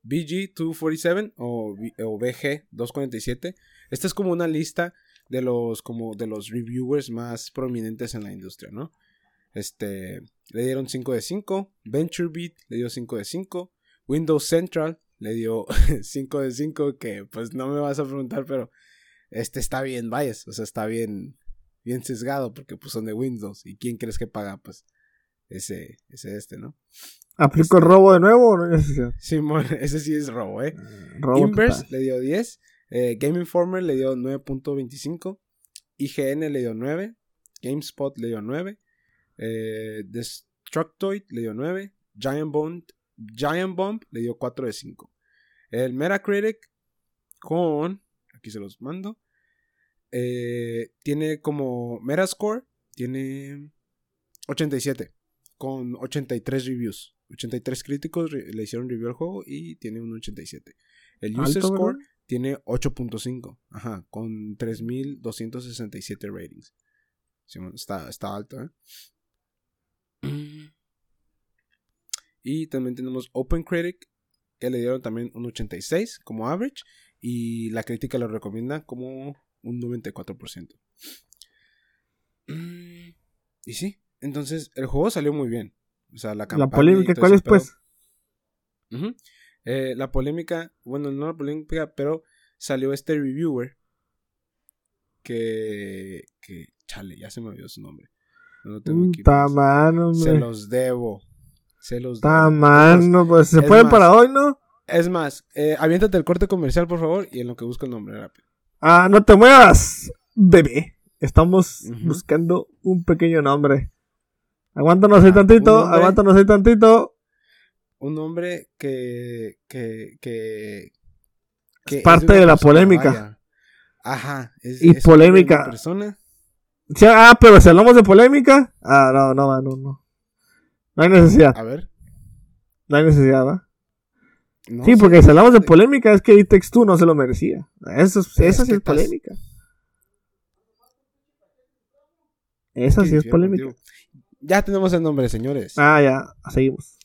BG247 o, o BG247, esta es como una lista de los, como de los reviewers más prominentes en la industria, ¿no? Este, le dieron 5 de 5, VentureBeat le dio 5 de 5, Windows Central le dio 5 de 5, que pues no me vas a preguntar, pero este está bien bias, o sea, está bien, bien sesgado, porque pues son de Windows. ¿Y quién crees que paga? Pues ese, ese este, ¿no?
¿Aplico el robo de nuevo o no
Simón, ese sí es robo, ¿eh? Robo Inverse le dio 10, eh, Game Informer le dio 9.25, IGN le dio 9, GameSpot le dio 9, eh, Destructoid le dio 9, Giant Bomb, Giant Bomb le dio 4 de 5. El Metacritic con, aquí se los mando, eh, tiene como Metascore, tiene 87, con 83 reviews. 83 críticos le hicieron review al juego y tiene un 87. El User Score tiene 8.5, ajá, con 3267 ratings. está, está alto, ¿eh? Y también tenemos OpenCritic, que le dieron también un 86 como average. Y la crítica lo recomienda como un 94%. Mm, y sí, entonces el juego salió muy bien. O sea, la
¿La polémica cuál es, pues?
Eh, la polémica, bueno, no la polémica, pero salió este reviewer que, que, chale, ya se me olvidó su nombre.
No lo tengo aquí. Pues.
Se los debo. Se los
Está mano, pues se puede para hoy, ¿no?
Es más, eh, aviéntate el corte comercial, por favor, y en lo que busco el nombre rápido.
Ah, no te muevas, bebé. Estamos buscando un pequeño nombre. Aguántanos ahí ah, tantito, aguántanos ahí tantito.
Un nombre que. que. que.
es parte de, la polémica.
Ajá. Es,
y polémica.
Persona.
ah, pero si hablamos de polémica. Ah, no, no, no, no. No hay necesidad.
A ver.
No hay necesidad, ¿va? sí, porque si hablamos de polémica, es que It Takes no se lo merecía. Eso, esa sí es polémica. Esa sí es polémica.
Ya tenemos el nombre, señores.
Ah, ya, seguimos.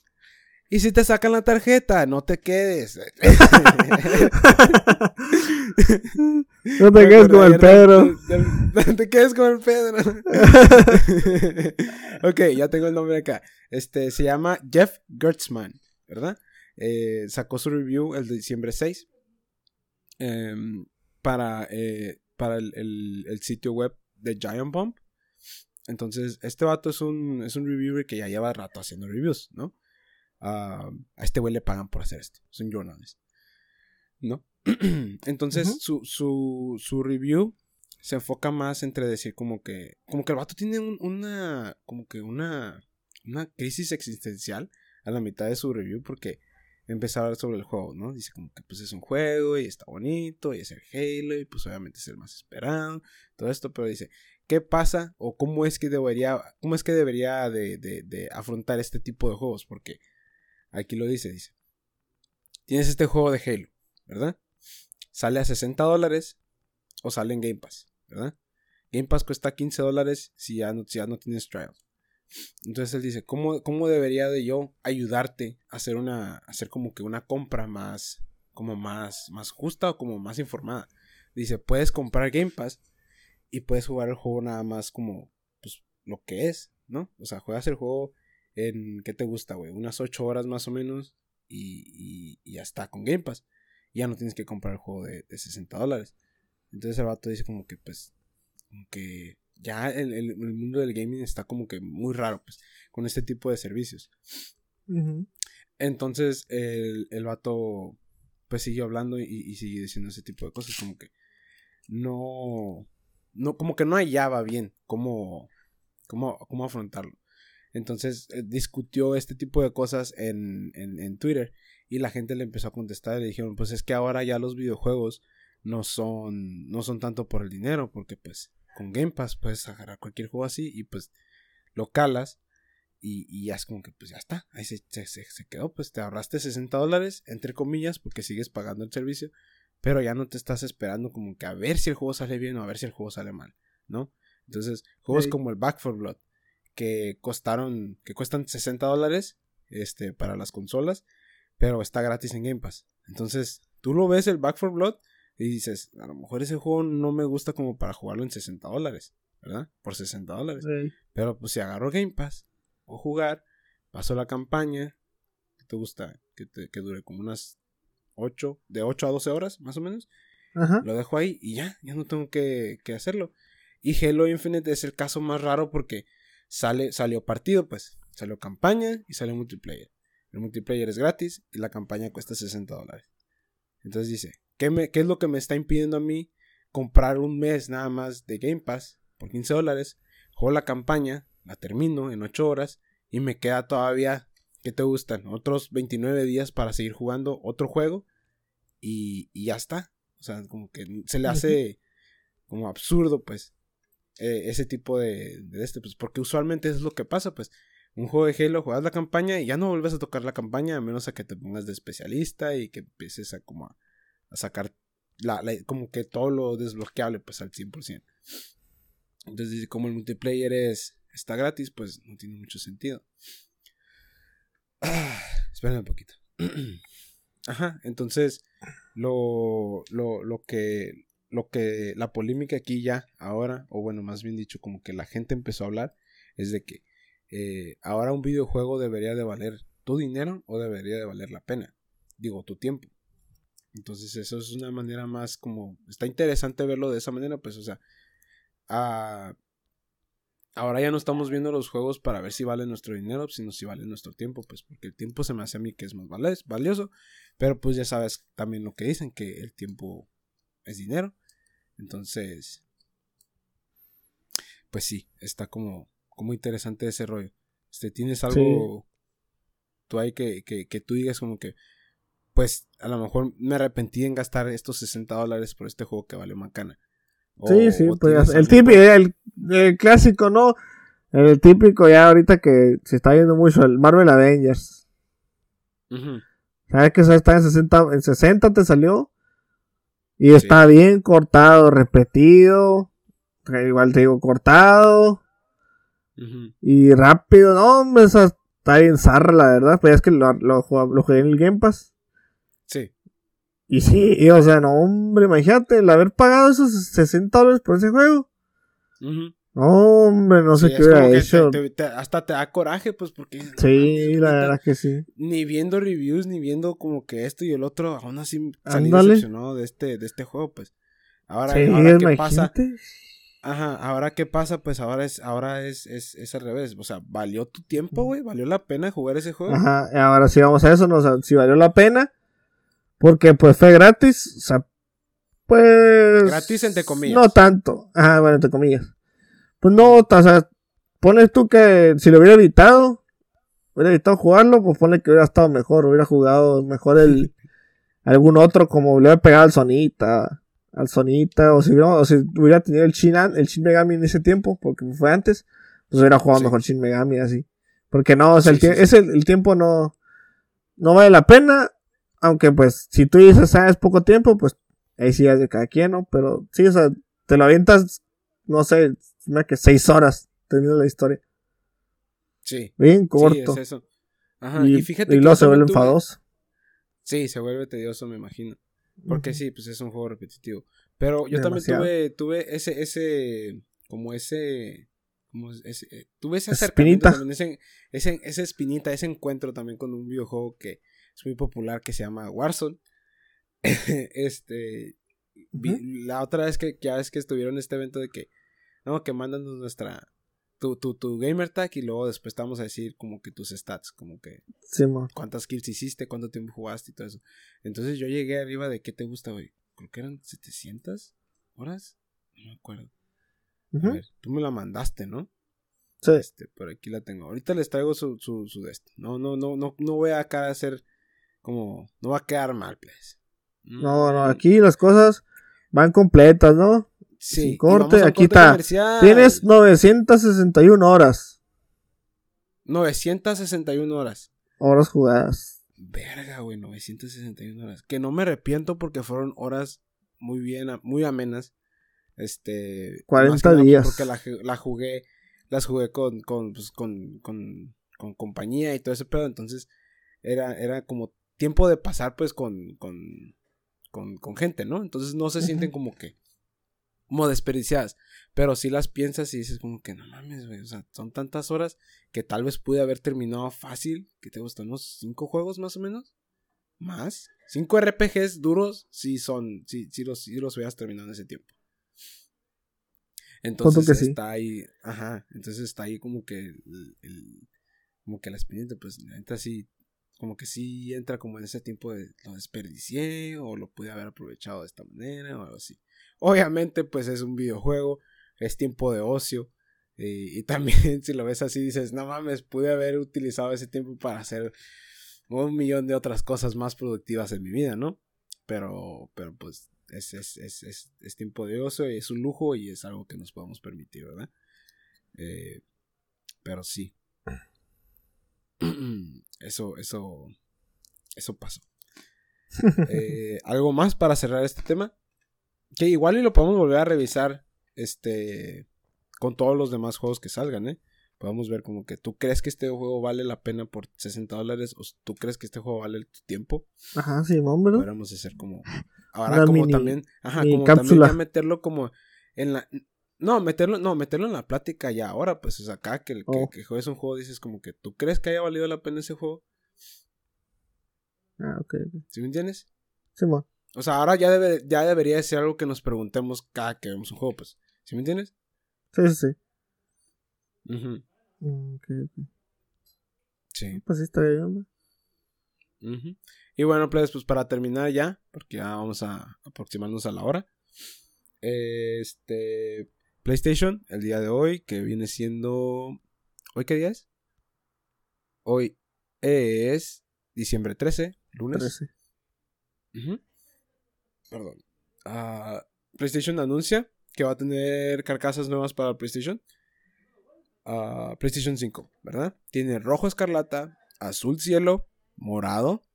Y si te sacan la tarjeta, no te quedes.
no te quedes con el Pedro.
No te quedes con el Pedro. ok, ya tengo el nombre acá. Este se llama Jeff Gertzman, ¿verdad? Eh, sacó su review el de diciembre 6 em, para, eh, para el, sitio web de Giant Bomb. Entonces, este vato es un, es un reviewer que ya lleva rato haciendo reviews, ¿no? a este güey le pagan por hacer esto. Son journalist. ¿No? Entonces, su, su, su, review se enfoca más entre decir como que. Como que el vato tiene una. Como que una. Una crisis existencial a la mitad de su review. Porque empieza a hablar sobre el juego, ¿no? Dice como que pues es un juego y está bonito y es el Halo y pues obviamente es el más esperado, todo esto, pero dice, ¿qué pasa o cómo es que debería, cómo es que debería de, de, afrontar este tipo de juegos? Porque Aquí lo dice, dice. Tienes este juego de Halo, ¿verdad? Sale a 60 dólares o sale en Game Pass, ¿verdad? Game Pass cuesta 15 dólares si ya no, ya no tienes trial. Entonces él dice, ¿cómo, ¿cómo, debería de yo ayudarte a hacer una, hacer como que una compra más, como más, más justa o como más informada? Dice, puedes comprar Game Pass y puedes jugar el juego nada más como, pues, lo que es, ¿no? O sea, juegas el juego en, ¿qué te gusta, güey? Unas 8 horas más o menos y, y, ya está con Game Pass. Ya no tienes que comprar el juego de, de 60 dólares. Entonces el vato dice como que pues, como que ya el, el, mundo del gaming está como que muy raro, pues, con este tipo de servicios. Entonces el, el vato pues siguió hablando y, y sigue diciendo ese tipo de cosas, como que no, no, como que no hallaba bien cómo, cómo, cómo afrontarlo. Entonces eh, discutió este tipo de cosas en, en, Twitter y la gente le empezó a contestar y le dijeron, pues es que ahora ya los videojuegos no son, no son tanto por el dinero, porque pues con Game Pass puedes agarrar cualquier juego así y pues lo calas y, y ya es como que pues ya está, ahí se, se, se quedó, pues te ahorraste 60 dólares, entre comillas, porque sigues pagando el servicio, pero ya no te estás esperando como que a ver si el juego sale bien o a ver si el juego sale mal, ¿no? Entonces, juegos como el Back for Blood, que costaron, que cuestan 60 dólares este, para las consolas, pero está gratis en Game Pass. Entonces, tú lo ves el Back for Blood y dices, a lo mejor ese juego no me gusta como para jugarlo en 60 dólares, ¿verdad? Por 60 dólares. Pero pues si agarro Game Pass, o jugar, paso la campaña, que te gusta, que, te, que dure como unas 8, de 8 a 12 horas, más o menos.
Ajá.
Lo dejo ahí y ya, ya no tengo que, que hacerlo. Y Halo Infinite es el caso más raro porque sale, salió partido, pues. Salió campaña y salió multiplayer. El multiplayer es gratis y la campaña cuesta 60 dólares. Entonces dice, ¿qué, me, ¿qué es lo que me está impidiendo a mí comprar un mes nada más de Game Pass por 15 dólares? Juego la campaña, la termino en 8 horas y me queda todavía, ¿qué te gustan? Otros 29 días para seguir jugando otro juego y, y ya está. O sea, como que se le hace como absurdo, pues, eh, ese tipo de, de este, pues, porque usualmente es lo que pasa, pues, un juego de Halo, juegas la campaña y ya no vuelves a tocar la campaña a menos a que te pongas de especialista y que empieces a como a, a sacar la, la- como que todo lo desbloqueable pues al 100%. Entonces, como el multiplayer es está gratis, pues no tiene mucho sentido. Espérenme un poquito. Ajá, entonces lo, lo, lo que lo que la polémica aquí ya ahora, o bueno, más bien dicho, como que la gente empezó a hablar, es de que eh, ahora un videojuego debería de valer tu dinero o debería de valer la pena. Digo, tu tiempo. Entonces eso es una manera más como... Está interesante verlo de esa manera, pues, o sea... ah, ahora ya no estamos viendo los juegos para ver si vale nuestro dinero, sino si vale nuestro tiempo, pues, porque el tiempo se me hace a mí que es más valioso. Pero pues ya sabes también lo que dicen, que el tiempo es dinero. Entonces... Pues sí, está como, como interesante ese rollo. Este, ¿Tienes algo tú ahí que, que, que tú digas como que, pues a lo mejor me arrepentí en gastar estos 60 dólares por este juego que vale macana? O-
Sí, sí, pues el típico, el, el clásico, ¿no? El típico ya ahorita que se está viendo mucho, el Marvel Avengers. ¿Sabes que eso está en 60, en 60 te salió? Y está bien cortado, repetido. Igual te digo, cortado. Y rápido, no, hombre, esa está bien zarra, la verdad. Pues es que lo, lo, lo jugué en el Game Pass.
Sí,
Y sí, y, o sea, no, hombre, imagínate, el haber pagado esos 60 dólares por ese juego. Hombre, no sé
Sí,
qué
es
hubiera hecho.
te- te- te- hasta te da coraje, pues, porque... no
Sí, la verdad que sí.
Ni viendo reviews, ni viendo como que esto y el otro, aún así salí decepcionado de este, de este juego, pues. Ahora,
Sí,
ahora qué pasa. Ajá, ahora qué pasa, pues ahora es, ahora es, es, es al revés. O sea, ¿valió tu tiempo, güey? ¿Valió la pena jugar ese juego?
Ajá, ahora sí vamos a eso, no, o sea, si valió la pena. Porque pues fue gratis, o sea, pues...
Gratis entre comillas.
No tanto, ajá, bueno, entre comillas. Pues no, o sea, pones tú que si lo hubiera evitado, hubiera evitado jugarlo, pues pone que hubiera estado mejor, hubiera jugado mejor el... algún otro, como le hubiera pegado al Sonita, al Sonita, o si hubiera, o si hubiera tenido el Shin, el Shin Megami en ese tiempo, porque fue antes, pues hubiera jugado
Sí.
mejor Shin Megami así. Porque no, o sea, el,
Sí, sí,
tie-
sí.
ese- el tiempo no, no vale la pena, aunque pues si tú dices, ah, es poco tiempo, pues ahí sí es de cada quien, ¿no? Pero sí, o sea, te lo avientas, no sé, una que seis horas termina la historia.
Sí,
Bien
sí,
corto.
es eso. Ajá,
y,
y, fíjate
y luego se vuelve enfadoso.
Sí, se vuelve tedioso, me imagino. Porque sí, pues es un juego repetitivo. Pero yo
Demasiado.
también tuve, tuve ese, ese, como ese, como ese, eh, tuve ese
espinita.
también, ese, ese, esa espinita, ese encuentro también con un videojuego que es muy popular que se llama Warzone. este, vi- la otra vez que, ya ves que estuvieron en este evento de que, no, que mandan nuestra, tu, tu, tu gamer tag y luego después te vamos a decir como que tus stats, como que
Sí,
cuántas kills hiciste, cuánto tiempo jugaste y todo eso. Entonces yo llegué arriba de qué te gusta, güey. Creo que eran 700 horas. No me acuerdo. A ver, tú me la mandaste, ¿no?
Sí.
Este, por aquí la tengo. Ahorita les traigo su, su, su de este. No, no, no, no, no voy a acá a hacer como, no va a quedar mal, pues.
No, no, aquí las cosas van completas, ¿no?
Sí,
sin corte, aquí
corte
está.
comercial.
Tienes 961 horas.
961 horas.
Horas jugadas.
Verga, güey, 961 horas. Que no me arrepiento porque fueron horas muy bien, muy amenas. Este.
40
más que nada
días.
Porque la, ju- la jugué, las jugué con, con, pues, con, con, con compañía y todo ese pedo. Entonces, era, era como tiempo de pasar, pues, con, con, con, con gente, ¿no? Entonces, no se sienten como que, como desperdiciadas. Pero si las piensas y dices como que, no mames, güey. O sea, son tantas horas que tal vez pude haber terminado fácil. Que te gustan unos cinco juegos más o menos. más. Cinco RPGs duros sí son, sí, sí los, sí los hubieras terminado en ese tiempo. Entonces está ahí, ajá, entonces está ahí como que el, como que la experiencia, pues la sí, como que sí entra como en ese tiempo de lo desperdicié o lo pude haber aprovechado de esta manera o algo así. Obviamente pues es un videojuego, es tiempo de ocio y, y también si lo ves así dices, no mames, pude haber utilizado ese tiempo para hacer un millón de otras cosas más productivas en mi vida, ¿no? Pero, pero pues es, es, es, es, tiempo de ocio es un lujo y es algo que nos podemos permitir, ¿verdad? Eh, pero sí. Eso, eso, eso pasó. Eh, ¿Algo más para cerrar este tema? Que igual y lo podemos volver a revisar este con todos los demás juegos que salgan, ¿eh? podemos ver como que tú crees que este juego vale la pena por 60 dólares o tú crees que este juego vale tu tiempo.
Ajá, sí, hombre.
Podríamos hacer como... Ahora como también... Ajá, como también ya meterlo como en la... No, meterlo, no, meterlo en la plática ya ahora, pues es acá que, oh. que, juegues un juego, dices como que tú crees que haya valido la pena ese juego.
Ah, ok.
¿Sí me entiendes?
Sí, mo.
O sea, ahora ya, debe, ya debería ser algo que nos preguntemos cada que vemos un juego, pues. ¿Sí me entiendes?
Sí, sí, sí.
Uh Sí.
Pues está bien,
Y bueno, pues, pues para terminar ya, porque ya vamos a aproximarnos a la hora. Este. PlayStation, el día de hoy, que viene siendo. ¿Hoy qué día es? Hoy es diciembre 13, lunes. 13. Perdón. Uh, PlayStation anuncia que va a tener carcasas nuevas para PlayStation. PlayStation 5, ¿verdad? Tiene rojo escarlata, azul cielo, morado,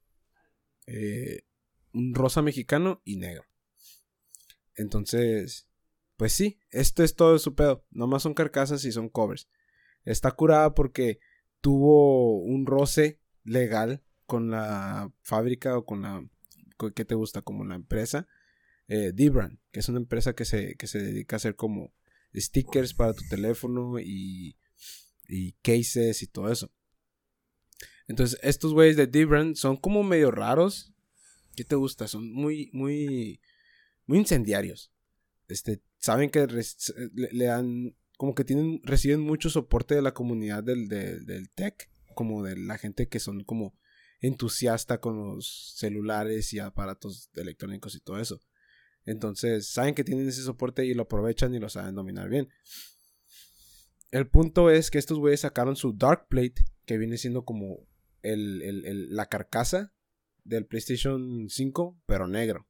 eh, un rosa mexicano y negro. Entonces, pues sí, esto es todo su pedo. Nomás son carcasas y son covers. Está curada porque tuvo un roce legal con la fábrica o con la... ¿Qué te gusta? Como la empresa. Eh, Dibran, que es una empresa que se, que se dedica a hacer como stickers para tu teléfono y y cases y todo eso. Entonces, estos güeyes de Dibran son como medio raros. ¿Qué te gusta? Son muy, muy, muy incendiarios. Este, saben que le, dan, como que tienen, reciben mucho soporte de la comunidad del, del tech, como de la gente que son como entusiasta con los celulares y aparatos electrónicos y todo eso. Entonces, saben que tienen ese soporte y lo aprovechan y lo saben dominar bien. El punto es que estos güeyes sacaron su Dark Plate, que viene siendo como la carcasa del PlayStation 5, pero negro,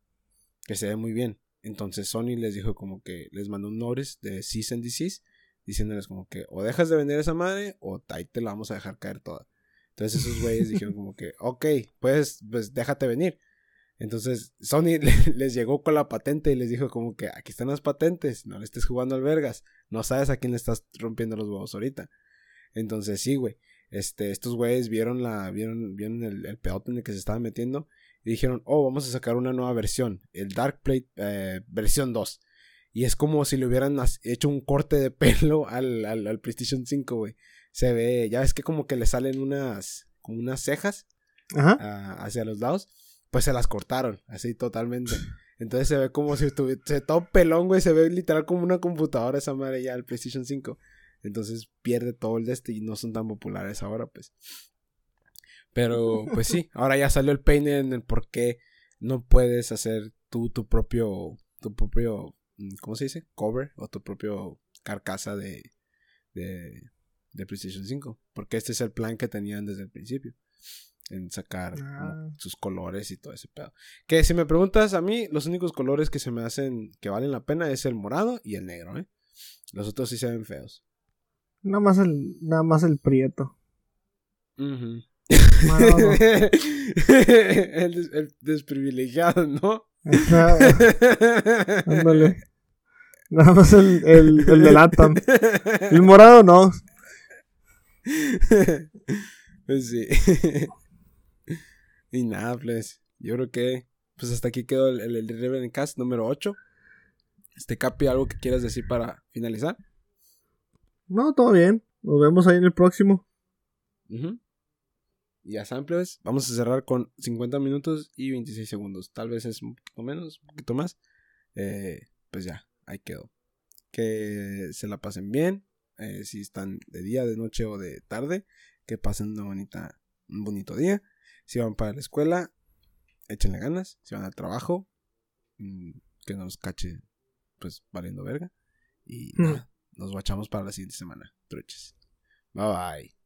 que se ve muy bien. Entonces Sony les dijo como que les mandó un notice de cease and desist, diciéndoles como que o dejas de vender esa madre o ahí te la vamos a dejar caer toda. Entonces esos güeyes dijeron como que, ok, pues, pues déjate venir. Entonces Sony les llegó con la patente y les dijo como que aquí están las patentes, no le estés jugando al vergas, no sabes a quién le estás rompiendo los huevos ahorita. Entonces sí, güey, este, estos güeyes vieron la, vieron, vieron el, el peote en el que se estaban metiendo y dijeron, oh, vamos a sacar una nueva versión, el Dark Plate eh, versión 2. Y es como si le hubieran hecho un corte de pelo al, al, PlayStation 5, güey. Se ve, ya ves que como que le salen unas, como unas cejas ah, hacia los lados pues se las cortaron, así totalmente. Entonces se ve como si estuviese todo pelón, güey, se ve literal como una computadora esa madre ya, el PlayStation 5. Entonces pierde todo el de este y no son tan populares ahora, pues. Pero, pues sí, ahora ya salió el peine en el por qué no puedes hacer tú tu propio, tu propio, mm, ¿cómo se dice? Cover o tu propio carcasa de, de, de PlayStation 5. Porque este es el plan que tenían desde el principio en sacar ah. sus colores y todo ese pedo. Que si me preguntas a mí, los únicos colores que se me hacen que valen la pena es el morado y el negro, ¿eh? Los otros sí se ven feos.
Nada más el, nada más el prieto.
el, desprivilegiado, ¿no?
Ándale. Nada más el, el, el de Latam. El morado no.
Pues sí. Y nada, pues, yo creo que pues hasta aquí quedó el, el, el Cast número 8. Este Capi, ¿algo que quieras decir para finalizar?
No, todo bien. Nos vemos ahí en el próximo.
Y ya saben, plebes, vamos a cerrar con 50 minutos y 26 segundos. Tal vez es un poquito menos, un poquito más. Eh, pues ya, ahí quedó. Que se la pasen bien. Eh, si están de día, de noche o de tarde. Que pasen una bonita, un bonito día. Si van para la escuela, échenle ganas. Si van al trabajo, mm, que no nos cache, pues valiendo verga. Y
Mm.
nada, nos guachamos para la siguiente semana. Truches. Bye bye.